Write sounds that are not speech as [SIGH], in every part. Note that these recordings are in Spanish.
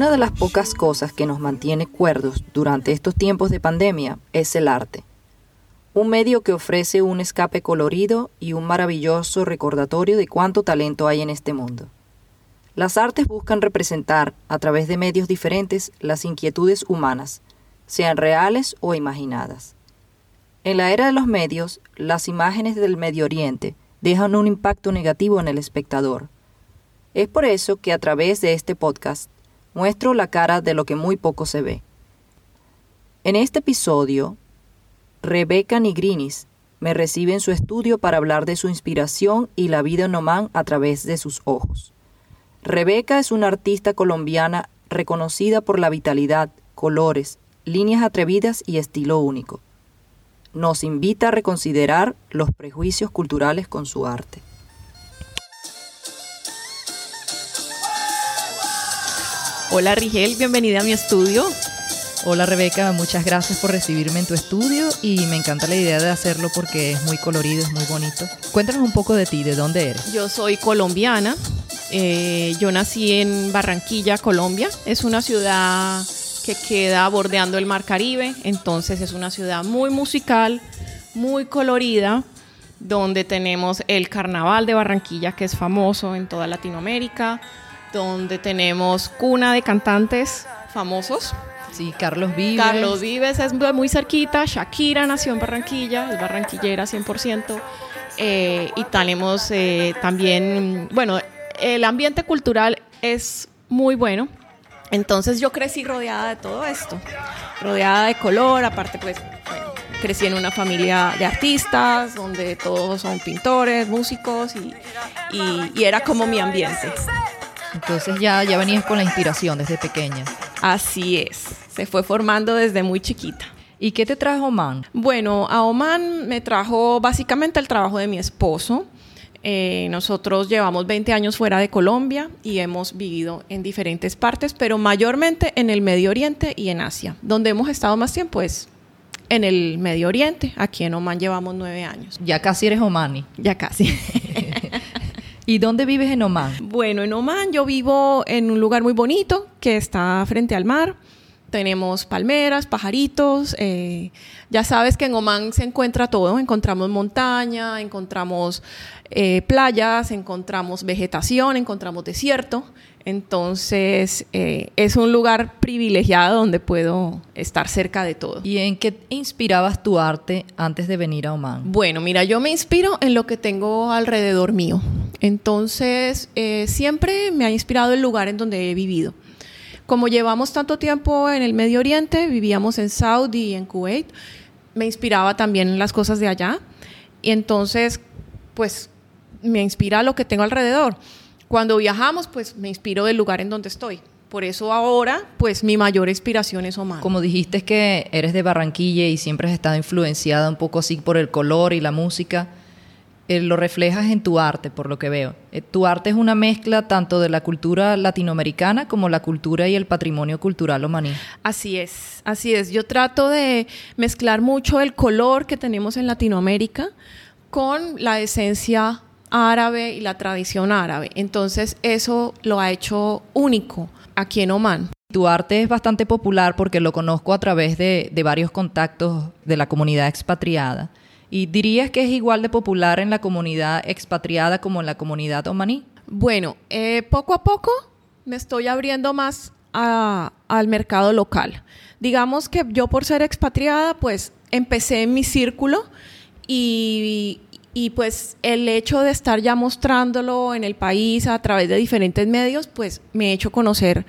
Una de las pocas cosas que nos mantiene cuerdos durante estos tiempos de pandemia es el arte. Un medio que ofrece un escape colorido y un maravilloso recordatorio de cuánto talento hay en este mundo. Las artes buscan representar, a través de medios diferentes, las inquietudes humanas, sean reales o imaginadas. En la era de los medios, las imágenes del Medio Oriente dejan un impacto negativo en el espectador. Es por eso que a través de este podcast muestro la cara de lo que muy poco se ve. En este episodio, Rebeca Nigrinis me recibe en su estudio para hablar de su inspiración y la vida en a través de sus ojos. Rebeca es una artista colombiana reconocida por la vitalidad, colores, líneas atrevidas y estilo único. Nos invita a reconsiderar los prejuicios culturales con su arte. Hola Rigel, bienvenida a mi estudio. Hola Rebeca, muchas gracias por recibirme en tu estudio y me encanta la idea de hacerlo porque es muy colorido, es muy bonito. Cuéntanos un poco de ti, ¿de dónde eres? Yo soy colombiana, eh, yo nací en Barranquilla, Colombia. Es una ciudad que queda bordeando el Mar Caribe, entonces es una ciudad muy musical, muy colorida, donde tenemos el Carnaval de Barranquilla, que es famoso en toda Latinoamérica donde tenemos cuna de cantantes famosos. Sí, Carlos Vives. Carlos Vives es muy cerquita, Shakira nació en Barranquilla, es barranquillera 100%. Eh, y tenemos eh, también, bueno, el ambiente cultural es muy bueno. Entonces yo crecí rodeada de todo esto, rodeada de color, aparte pues crecí en una familia de artistas, donde todos son pintores, músicos y, y era como mi ambiente. Entonces ya, ya venías con la inspiración desde pequeña. Así es, se fue formando desde muy chiquita. ¿Y qué te trajo Oman? Bueno, a Oman me trajo básicamente el trabajo de mi esposo. Eh, nosotros llevamos 20 años fuera de Colombia y hemos vivido en diferentes partes, pero mayormente en el Medio Oriente y en Asia. Donde hemos estado más tiempo es en el Medio Oriente. Aquí en Oman llevamos nueve años. Ya casi eres omani. Ya casi. [LAUGHS] ¿Y dónde vives en Oman? Bueno, en Oman yo vivo en un lugar muy bonito que está frente al mar. Tenemos palmeras, pajaritos. Eh, ya sabes que en Oman se encuentra todo. Encontramos montaña, encontramos eh, playas, encontramos vegetación, encontramos desierto. Entonces eh, es un lugar privilegiado donde puedo estar cerca de todo. ¿Y en qué inspirabas tu arte antes de venir a Oman? Bueno, mira, yo me inspiro en lo que tengo alrededor mío. Entonces eh, siempre me ha inspirado el lugar en donde he vivido. Como llevamos tanto tiempo en el Medio Oriente, vivíamos en Saudi y en Kuwait, me inspiraba también las cosas de allá. Y entonces, pues, me inspira lo que tengo alrededor. Cuando viajamos, pues me inspiro del lugar en donde estoy. Por eso ahora, pues mi mayor inspiración es Oman. Como dijiste que eres de Barranquilla y siempre has estado influenciada un poco así por el color y la música, eh, lo reflejas en tu arte, por lo que veo. Eh, tu arte es una mezcla tanto de la cultura latinoamericana como la cultura y el patrimonio cultural omaní. Así es, así es. Yo trato de mezclar mucho el color que tenemos en Latinoamérica con la esencia árabe y la tradición árabe. Entonces eso lo ha hecho único aquí en Oman. Tu arte es bastante popular porque lo conozco a través de, varios contactos de la comunidad expatriada. ¿Y dirías que es igual de popular en la comunidad expatriada como en la comunidad omaní? Bueno, eh, poco a poco me estoy abriendo más al mercado local. Digamos que yo por ser expatriada, pues empecé en mi círculo y, y pues el hecho de estar ya mostrándolo en el país a través de diferentes medios, pues me ha hecho conocer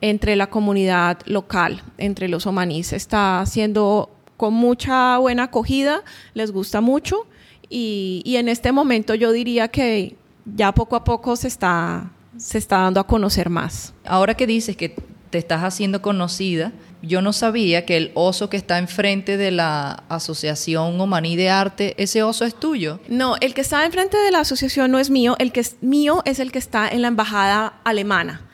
entre la comunidad local, entre los omaníes. Está haciendo con mucha buena acogida, les gusta mucho y, y, en este momento yo diría que ya poco a poco se está, se está dando a conocer más. Ahora que dices que te estás haciendo conocida, yo no sabía que el oso que está enfrente de la Asociación Omaní de Arte, ese oso es tuyo. No, el que está enfrente de la asociación no es mío, el que es mío es el que está en la embajada alemana.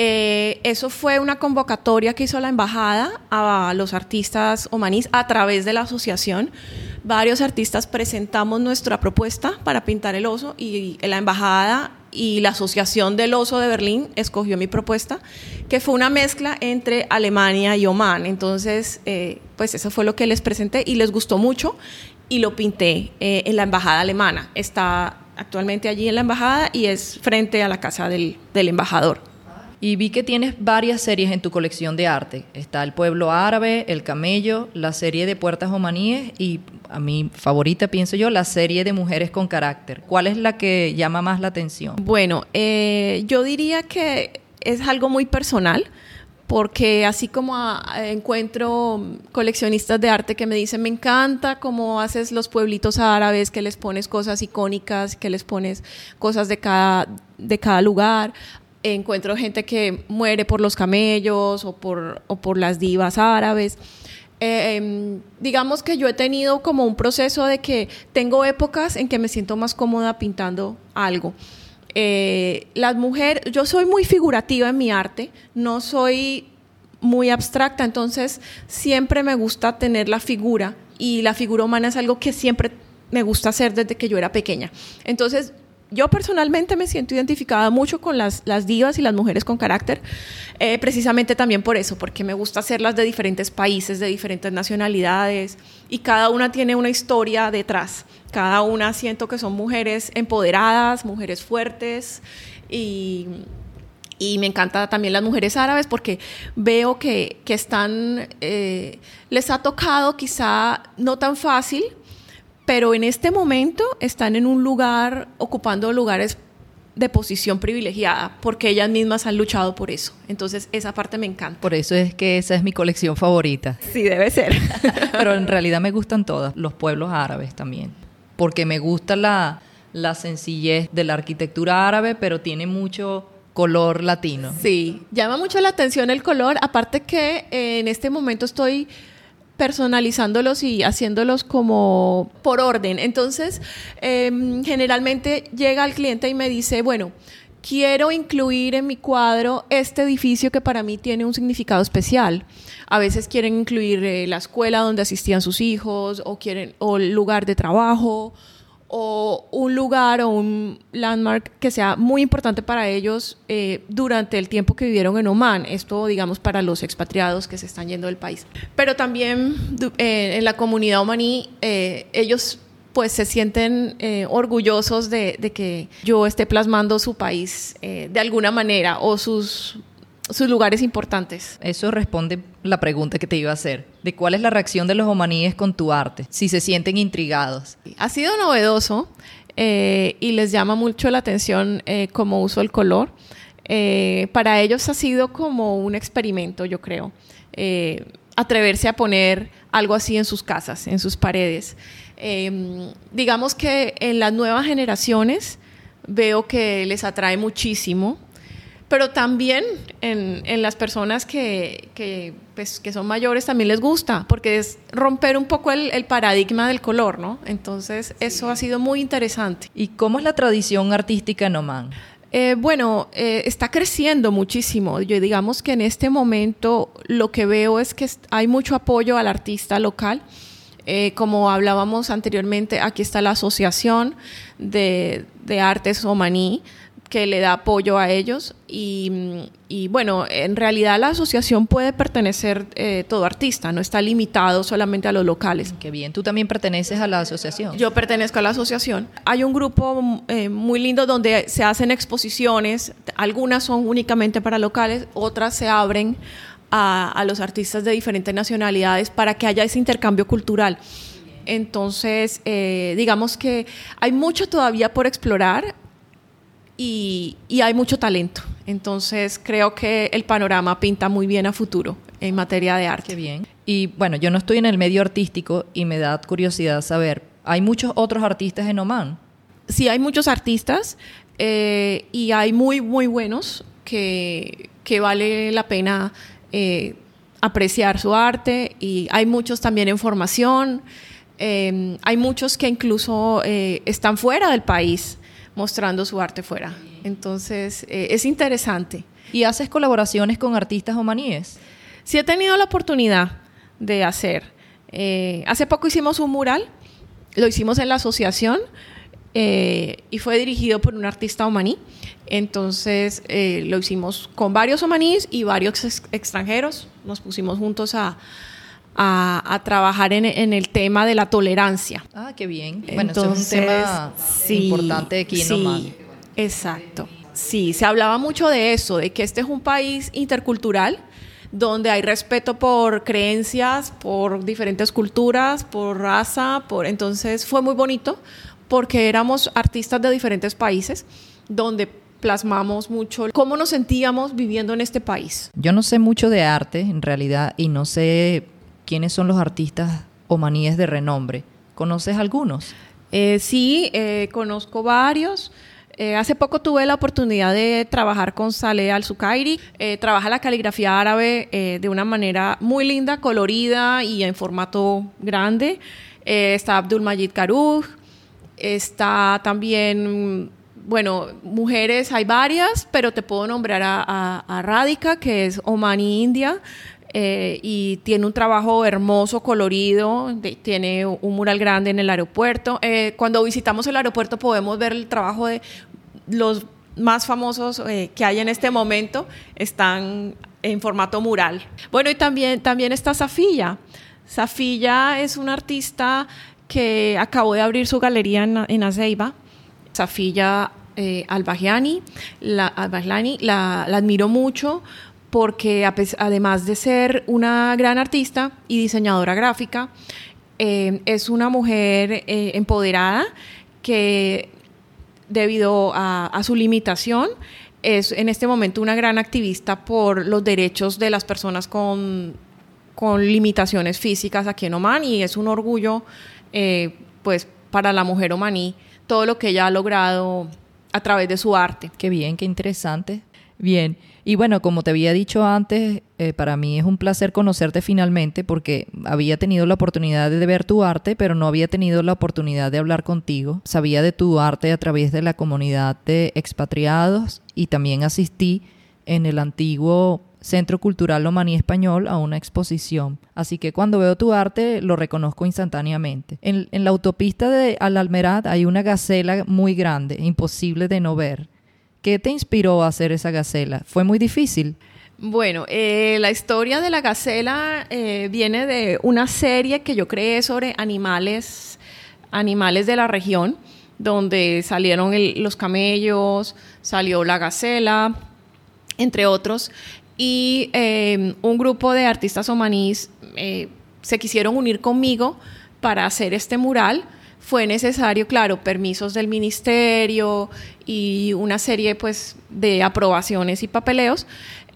Eh, eso fue una convocatoria que hizo la embajada a los artistas omanís a través de la asociación. Varios artistas presentamos nuestra propuesta para pintar el oso y la embajada y la Asociación del Oso de Berlín escogió mi propuesta que fue una mezcla entre Alemania y Oman. Entonces, eh, pues eso fue lo que les presenté y les gustó mucho y lo pinté eh, en la embajada alemana. Está actualmente allí en la embajada y es frente a la casa del, del embajador. Y vi que tienes varias series en tu colección de arte. Está El Pueblo Árabe, El Camello, la serie de Puertas Omaníes y a mi favorita, pienso yo, la serie de Mujeres con Carácter. ¿Cuál es la que llama más la atención? Bueno, eh, yo diría que es algo muy personal porque así como encuentro coleccionistas de arte que me dicen, me encanta cómo haces los pueblitos árabes, que les pones cosas icónicas, que les pones cosas de cada, de cada lugar encuentro gente que muere por los camellos o por, o por las divas árabes. Eh, em, digamos que yo he tenido como un proceso de que tengo épocas en que me siento más cómoda pintando algo. Eh, las mujeres, yo soy muy figurativa en mi arte, no soy muy abstracta, entonces siempre me gusta tener la figura y la figura humana es algo que siempre me gusta hacer desde que yo era pequeña. Entonces yo personalmente me siento identificada mucho con las, las divas y las mujeres con carácter, eh, precisamente también por eso, porque me gusta hacerlas de diferentes países, de diferentes nacionalidades, y cada una tiene una historia detrás. Cada una siento que son mujeres empoderadas, mujeres fuertes, y, y me encanta también las mujeres árabes porque veo que, que están, eh, les ha tocado quizá no tan fácil, pero en este momento están en un lugar, ocupando lugares de posición privilegiada, porque ellas mismas han luchado por eso. Entonces, esa parte me encanta. Por eso es que esa es mi colección favorita. Sí, debe ser. [LAUGHS] pero en realidad me gustan todas, los pueblos árabes también, porque me gusta la, la sencillez de la arquitectura árabe, pero tiene mucho color latino. Sí, llama mucho la atención el color, aparte que eh, en este momento estoy personalizándolos y haciéndolos como por orden. Entonces, em, generalmente llega el cliente y me dice, bueno, quiero incluir en mi cuadro este edificio que para mí tiene un significado especial. A veces quieren incluir eh, la escuela donde asistían sus hijos o quieren o el lugar de trabajo o un lugar o un landmark que sea muy importante para ellos eh, durante el tiempo que vivieron en Oman. Esto, digamos, para los expatriados que se están yendo del país. Pero también eh, en la comunidad omaní, eh, ellos pues se sienten orgullosos de, de, que yo esté plasmando su país de alguna manera o sus sus lugares importantes. Eso responde la pregunta que te iba a hacer, de cuál es la reacción de los omaníes con tu arte, si se sienten intrigados. Ha sido novedoso eh, y les llama mucho la atención eh, cómo uso el color. Eh, para ellos ha sido como un experimento, yo creo, atreverse a poner algo así en sus casas, en sus paredes. Em, digamos que en las nuevas generaciones veo que les atrae muchísimo pero también en, en las personas que, que, pues, que, son mayores también les gusta, porque es romper un poco el, el paradigma del color, ¿no? Entonces, eso ha sido muy interesante. ¿Y cómo es la tradición artística en Oman? Eh, bueno, eh, está creciendo muchísimo. Yo digamos que en este momento lo que veo es que hay mucho apoyo al artista local. Eh, como hablábamos anteriormente, aquí está la Asociación de, de Artes Omaní, que le da apoyo a ellos y, bueno, en realidad la asociación puede pertenecer eh, todo artista, no está limitado solamente a los locales. Qué bien, tú también perteneces a la asociación. Yo pertenezco a la asociación. Hay un grupo eh, muy lindo donde se hacen exposiciones, algunas son únicamente para locales, otras se abren a, los artistas de diferentes nacionalidades para que haya ese intercambio cultural. Entonces, eh, digamos que hay mucho todavía por explorar y, hay mucho talento. Entonces creo que el panorama pinta muy bien a futuro en materia de arte. Qué bien. Y bueno, yo no estoy en el medio artístico y me da curiosidad saber, ¿hay muchos otros artistas en Oman? Sí, hay muchos artistas eh, y hay muy, muy buenos que, que vale la pena eh, apreciar su arte y hay muchos también en formación. Eh, hay muchos que incluso están fuera del país mostrando su arte fuera. Entonces, eh, es interesante. ¿Y haces colaboraciones con artistas omaníes? Sí, he tenido la oportunidad de hacer. Eh, hace poco hicimos un mural, lo hicimos en la asociación. eh, y fue dirigido por un artista omaní. Entonces eh, lo hicimos con varios omaníes y varios extranjeros. Nos pusimos juntos a, a, trabajar en, en, el tema de la tolerancia. Ah, qué bien. Bueno, eso es un tema importante aquí en sí, Exacto. Sí, se hablaba mucho de eso, de que este es un país intercultural donde hay respeto por creencias, por diferentes culturas, por raza, por entonces fue muy bonito porque éramos artistas de diferentes países donde plasmamos mucho cómo nos sentíamos viviendo en este país. Yo no sé mucho de arte en realidad y no sé quiénes son los artistas omaníes de renombre. ¿Conoces algunos? Eh, sí, eh, conozco varios. Eh, hace poco tuve la oportunidad de trabajar con Saleh Al-Sukairi. Eh, trabaja la caligrafía árabe de una manera muy linda, colorida y en formato grande. está Abdul Majid Karuj. Está también, bueno, mujeres hay varias, pero te puedo nombrar a, a, que es Omani India. Y tiene un trabajo hermoso, colorido, tiene un mural grande en el aeropuerto. cuando visitamos el aeropuerto podemos ver el trabajo de los más famosos eh, que hay en este momento están en formato mural. Bueno, y también, también está Safilla. Safilla es una artista que acabó de abrir su galería en, en Azeiba. Safilla eh, Albagiani, la, la, admiro mucho porque además de ser una gran artista y diseñadora gráfica, eh, es una mujer eh, empoderada que debido a, su limitación, es en este momento una gran activista por los derechos de las personas con, con limitaciones físicas aquí en Oman y es un orgullo eh, pues para la mujer omaní todo lo que ella ha logrado a través de su arte. Qué bien, qué interesante. Bien, y bueno, como te había dicho antes, eh, para mí es un placer conocerte finalmente porque había tenido la oportunidad de ver tu arte, pero no había tenido la oportunidad de hablar contigo. Sabía de tu arte a través de la comunidad de expatriados y también asistí en el antiguo Centro Cultural Omaní Español a una exposición. Así que cuando veo tu arte lo reconozco instantáneamente. En, en la autopista de Al Almerad hay una gacela muy grande, imposible de no ver. ¿Qué te inspiró a hacer esa gacela? ¿Fue muy difícil? Bueno, eh, la historia de la gacela eh, viene de una serie que yo creé sobre animales, animales de la región, donde salieron los camellos, salió la gacela, entre otros, y eh, un grupo de artistas omanís se quisieron unir conmigo para hacer este mural fue necesario, claro, permisos del ministerio y una serie pues de aprobaciones y papeleos.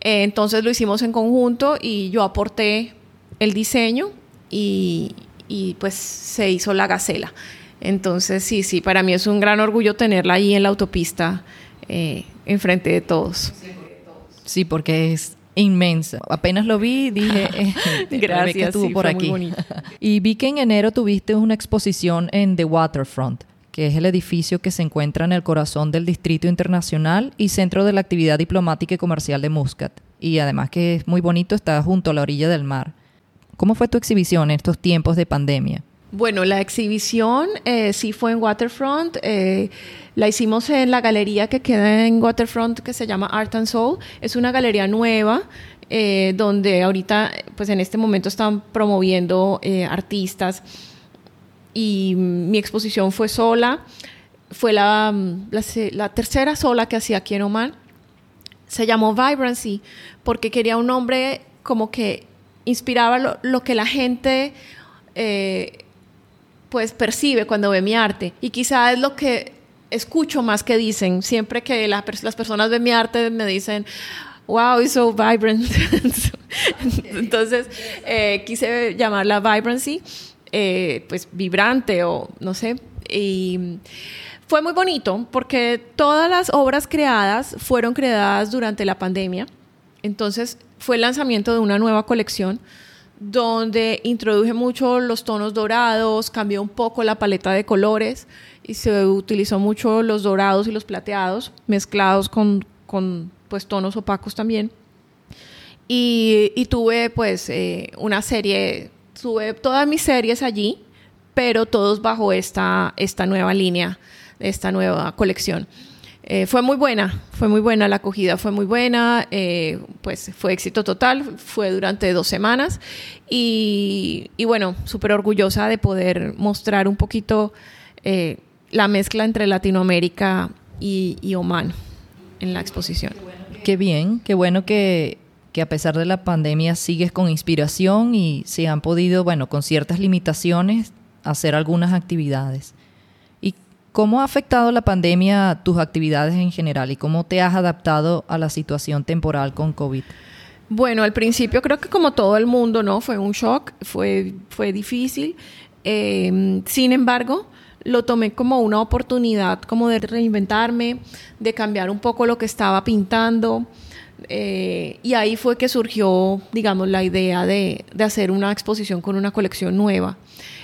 Eh, entonces lo hicimos en conjunto y yo aporté el diseño y, pues se hizo la gacela. Entonces sí, sí, para mí es un gran orgullo tenerla ahí en la autopista eh, enfrente de todos. Sí, porque es inmensa. Apenas lo vi, dije, [LAUGHS] eh, gracias, [LAUGHS] estuvo por aquí. [LAUGHS] y vi que en enero tuviste una exposición en The Waterfront, que es el edificio que se encuentra en el corazón del Distrito Internacional y centro de la actividad diplomática y comercial de Muscat. Y además que es muy bonito, está junto a la orilla del mar. ¿Cómo fue tu exhibición en estos tiempos de pandemia? Bueno, la exhibición eh, sí fue en Waterfront. Eh, la hicimos en la galería que queda en Waterfront que se llama Art and Soul. Es una galería nueva eh, donde ahorita, pues en este momento están promoviendo artistas y mi exposición fue sola. Fue la, la, tercera sola que hacía aquí en Oman. Se llamó Vibrancy porque quería un nombre como que inspiraba lo, lo que la gente pues percibe cuando ve mi arte. Y quizá es lo que escucho más que dicen. Siempre que las personas ven mi arte me dicen, wow, it's so vibrant. [LAUGHS] Entonces eh, quise llamarla vibrancy, eh, pues vibrante o no sé. Y fue muy bonito porque todas las obras creadas fueron creadas durante la pandemia. Entonces fue el lanzamiento de una nueva colección donde introduje mucho los tonos dorados, cambió un poco la paleta de colores y se utilizó mucho los dorados y los plateados mezclados con, pues, tonos opacos también. Y, tuve pues eh, una serie, tuve todas mis series allí, pero todos bajo esta, esta nueva línea esta nueva colección. Eh, fue muy buena, fue muy buena, la acogida fue muy buena, eh, pues fue éxito total, fue durante dos semanas y, bueno, súper orgullosa de poder mostrar un poquito eh, la mezcla entre Latinoamérica y, y, Oman en la exposición. Qué bien, qué bueno que, que a pesar de la pandemia sigues con inspiración y se han podido, bueno, con ciertas limitaciones, hacer algunas actividades. ¿Cómo ha afectado la pandemia tus actividades en general y cómo te has adaptado a la situación temporal con COVID? Bueno, al principio creo que como todo el mundo, ¿no? Fue un shock, fue, fue difícil. Em, sin embargo, lo tomé como una oportunidad como de reinventarme, de cambiar un poco lo que estaba pintando. Eh, y ahí fue que surgió, digamos, la idea de, hacer una exposición con una colección nueva.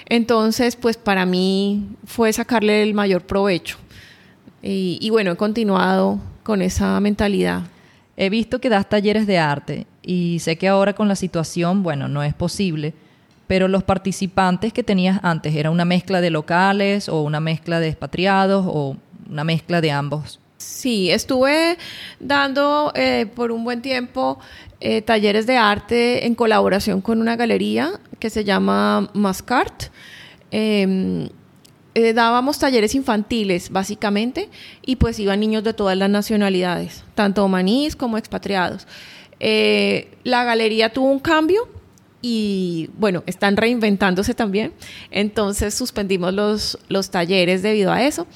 Entonces, pues para mí fue sacarle el mayor provecho. Y, bueno, he continuado con esa mentalidad. He visto que das talleres de arte y sé que ahora con la situación, bueno, no es posible, pero los participantes que tenías antes, ¿era una mezcla de locales o una mezcla de expatriados o una mezcla de ambos? Sí, estuve dando eh, por un buen tiempo eh, talleres de arte en colaboración con una galería que se llama Mascart. Em, eh, dábamos talleres infantiles, básicamente, y pues iban niños de todas las nacionalidades, tanto omaníes como expatriados. la galería tuvo un cambio y bueno, están reinventándose también. Entonces suspendimos los, los talleres debido a eso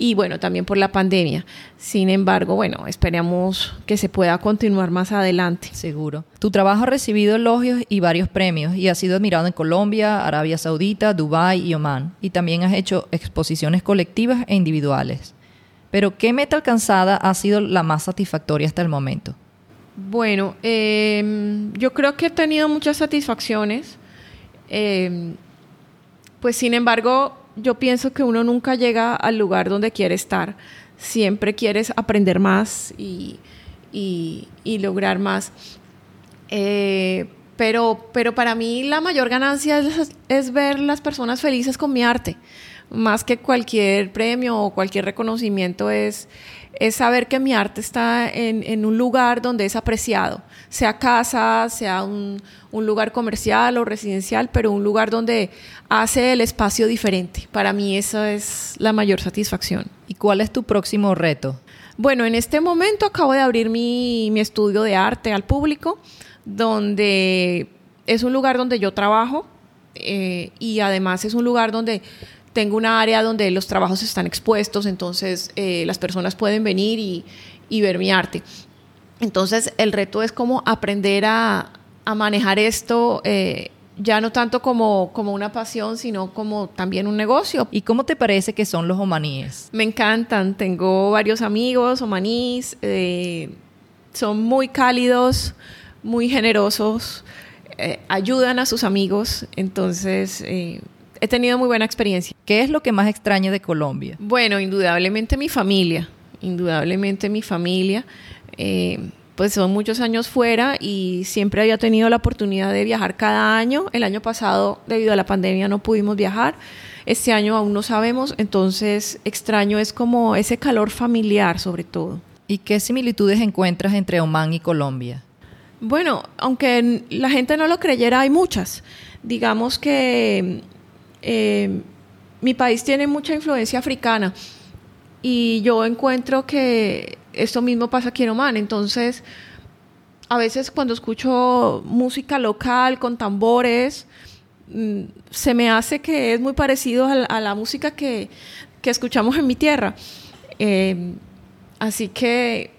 y bueno, también por la pandemia. Sin embargo, bueno, esperamos que se pueda continuar más adelante. Seguro. Tu trabajo ha recibido elogios y varios premios y ha sido admirado en Colombia, Arabia Saudita, Dubái y Oman. Y también has hecho exposiciones colectivas e individuales. Pero, ¿qué meta alcanzada ha sido la más satisfactoria hasta el momento? Bueno, em, yo creo que he tenido muchas satisfacciones. Em, pues sin embargo, yo pienso que uno nunca llega al lugar donde quiere estar. Siempre quieres aprender más y, lograr más. Eh, pero, pero para mí la mayor ganancia es, es ver las personas felices con mi arte. Más que cualquier premio o cualquier reconocimiento es es saber que mi arte está en, un lugar donde es apreciado, sea casa, sea un, lugar comercial o residencial, pero un lugar donde hace el espacio diferente. Para mí esa es la mayor satisfacción. ¿Y cuál es tu próximo reto? Bueno, en este momento acabo de abrir mi, estudio de arte al público, donde es un lugar donde yo trabajo eh, y además es un lugar donde tengo una área donde los trabajos están expuestos, entonces eh, las personas pueden venir y, ver mi arte. Entonces el reto es como aprender a, manejar esto. Eh, ya no tanto como, como una pasión, sino como también un negocio. ¿Y cómo te parece que son los omaníes? Me encantan, tengo varios amigos omaníes, eh, son muy cálidos, muy generosos, ayudan a sus amigos, entonces he tenido muy buena experiencia. ¿Qué es lo que más extraña de Colombia? Bueno, indudablemente mi familia, indudablemente mi familia. Eh, pues son muchos años fuera y siempre había tenido la oportunidad de viajar cada año. El año pasado, debido a la pandemia, no pudimos viajar. Este año aún no sabemos, entonces extraño es como ese calor familiar sobre todo. ¿Y qué similitudes encuentras entre Oman y Colombia? Bueno, aunque la gente no lo creyera, hay muchas. Digamos que eh, mi país tiene mucha influencia africana y yo encuentro que esto mismo pasa aquí en Oman. Entonces, a veces cuando escucho música local con tambores, mm, se me hace que es muy parecido a, la música que, escuchamos en mi tierra. Eh, así que,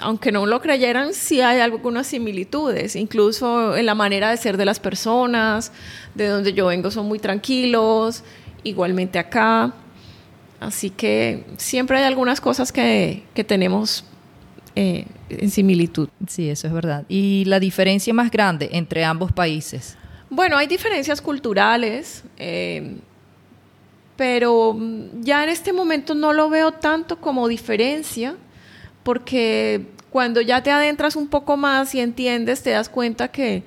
aunque no lo creyeran, sí hay algunas similitudes, incluso en la manera de ser de las personas, de donde yo vengo son muy tranquilos, igualmente acá. Así que siempre hay algunas cosas que, tenemos eh, en similitud. Sí, eso es verdad. ¿Y la diferencia más grande entre ambos países? Bueno, hay diferencias culturales, eh, pero ya en este momento no lo veo tanto como diferencia, porque cuando ya te adentras un poco más y entiendes, te das cuenta que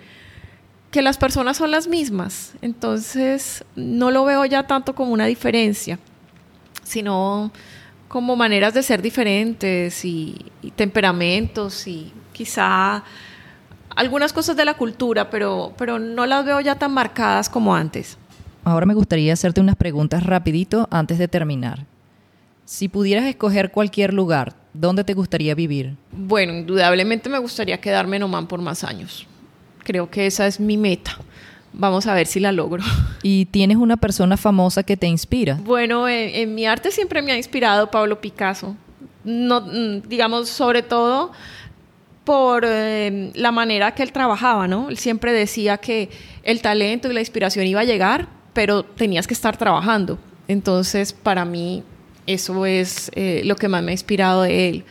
que las personas son las mismas. Entonces, no lo veo ya tanto como una diferencia, sino como maneras de ser diferentes y, temperamentos y quizá algunas cosas de la cultura, pero, pero no las veo ya tan marcadas como antes. Ahora me gustaría hacerte unas preguntas rapidito antes de terminar. Si pudieras escoger cualquier lugar, ¿dónde te gustaría vivir? Bueno, indudablemente me gustaría quedarme en Oman por más años. Creo que esa es mi meta. Vamos a ver si la logro. [LAUGHS] ¿Y tienes una persona famosa que te inspira? Bueno, en, mi arte siempre me ha inspirado Pablo Picasso. No, mm, digamos, sobre todo por eh, la manera que él trabajaba, ¿no? Él siempre decía que el talento y la inspiración iba a llegar, pero tenías que estar trabajando. Entonces, para mí, eso es eh, lo que más me ha inspirado de él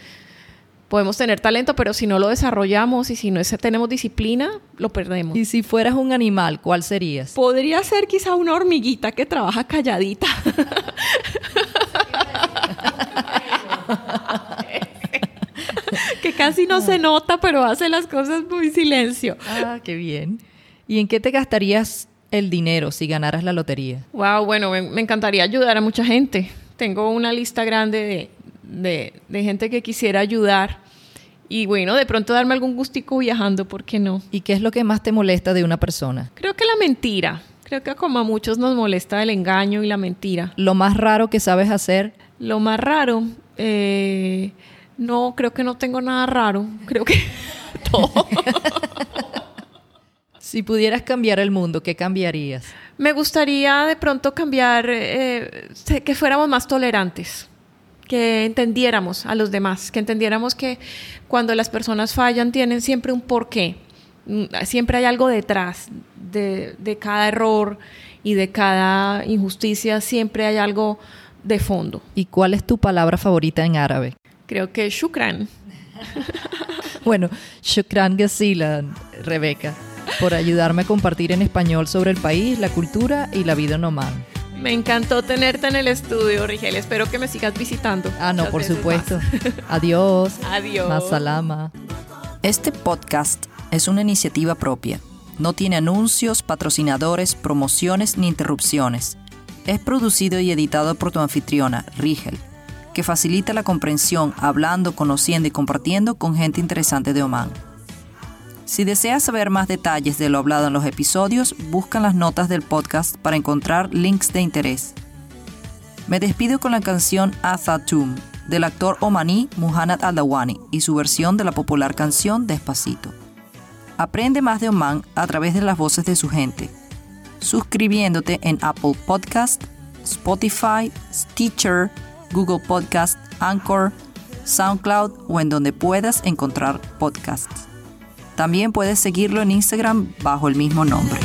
podemos tener talento, pero si no lo desarrollamos y si no tenemos disciplina, lo perdemos. Y si fueras un animal, ¿cuál serías? Podría ser quizá una hormiguita que trabaja calladita. [LAUGHS] que casi no se nota, pero hace las cosas muy silencio. Ah, qué bien. ¿Y en qué te gastarías el dinero si ganaras la lotería? Wow, bueno, me encantaría ayudar a mucha gente. Tengo una lista grande de, de, gente que quisiera ayudar. Y bueno, de pronto darme algún gustico viajando, ¿por qué no? ¿Y qué es lo que más te molesta de una persona? Creo que la mentira. Creo que como a muchos nos molesta el engaño y la mentira. ¿Lo más raro que sabes hacer? Lo más raro, eh, no, creo que no tengo nada raro. Creo que [LAUGHS] todo. [LAUGHS] si pudieras cambiar el mundo, ¿qué cambiarías? Me gustaría de pronto cambiar, eh, que fuéramos más tolerantes que entendiéramos a los demás, que entendiéramos que cuando las personas fallan tienen siempre un porqué, mm, siempre hay algo detrás de, cada error y de cada injusticia, siempre hay algo de fondo. ¿Y cuál es tu palabra favorita en árabe? Creo que shukran. [LAUGHS] bueno, shukran gasilan, Rebeca, por ayudarme a compartir en español sobre el país, la cultura y la vida en Oman. Me encantó tenerte en el estudio, Rigel. Espero que me sigas visitando. Ah, no, por supuesto. [LAUGHS] Adiós. Adiós. Masalama. Este podcast es una iniciativa propia. No tiene anuncios, patrocinadores, promociones ni interrupciones. Es producido y editado por tu anfitriona, Rigel, que facilita la comprensión hablando, conociendo y compartiendo con gente interesante de Oman. Si deseas saber más detalles de lo hablado en los episodios, busca las notas del podcast para encontrar links de interés. Me despido con la canción Athatum del actor omaní Muhammad Al-Dawani y su versión de la popular canción Despacito. Aprende más de Oman a través de las voces de su gente, suscribiéndote en Apple Podcast, Spotify, Stitcher, Google Podcast, Anchor, SoundCloud o en donde puedas encontrar podcasts. También puedes seguirlo en Instagram bajo el mismo nombre.